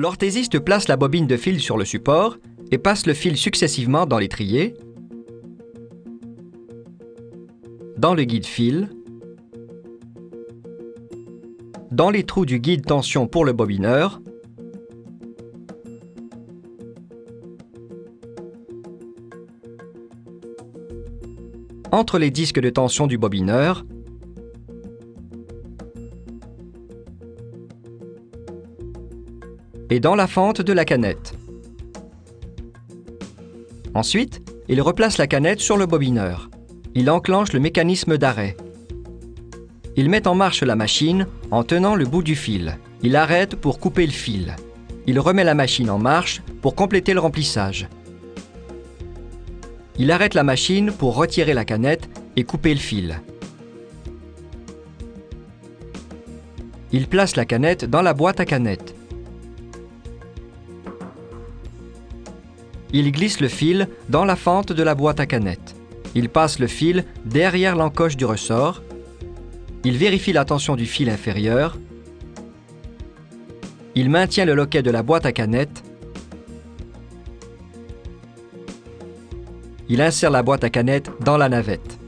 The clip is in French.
L'orthésiste place la bobine de fil sur le support et passe le fil successivement dans l'étrier, dans le guide fil, dans les trous du guide tension pour le bobineur, entre les disques de tension du bobineur et dans la fente de la canette. Ensuite, il replace la canette sur le bobineur. Il enclenche le mécanisme d'arrêt. Il met en marche la machine en tenant le bout du fil. Il arrête pour couper le fil. Il remet la machine en marche pour compléter le remplissage. Il arrête la machine pour retirer la canette et couper le fil. Il place la canette dans la boîte à canettes. Il glisse le fil dans la fente de la boîte à canettes. Il passe le fil derrière l'encoche du ressort. Il vérifie la tension du fil inférieur. Il maintient le loquet de la boîte à canettes. Il insère la boîte à canettes dans la navette.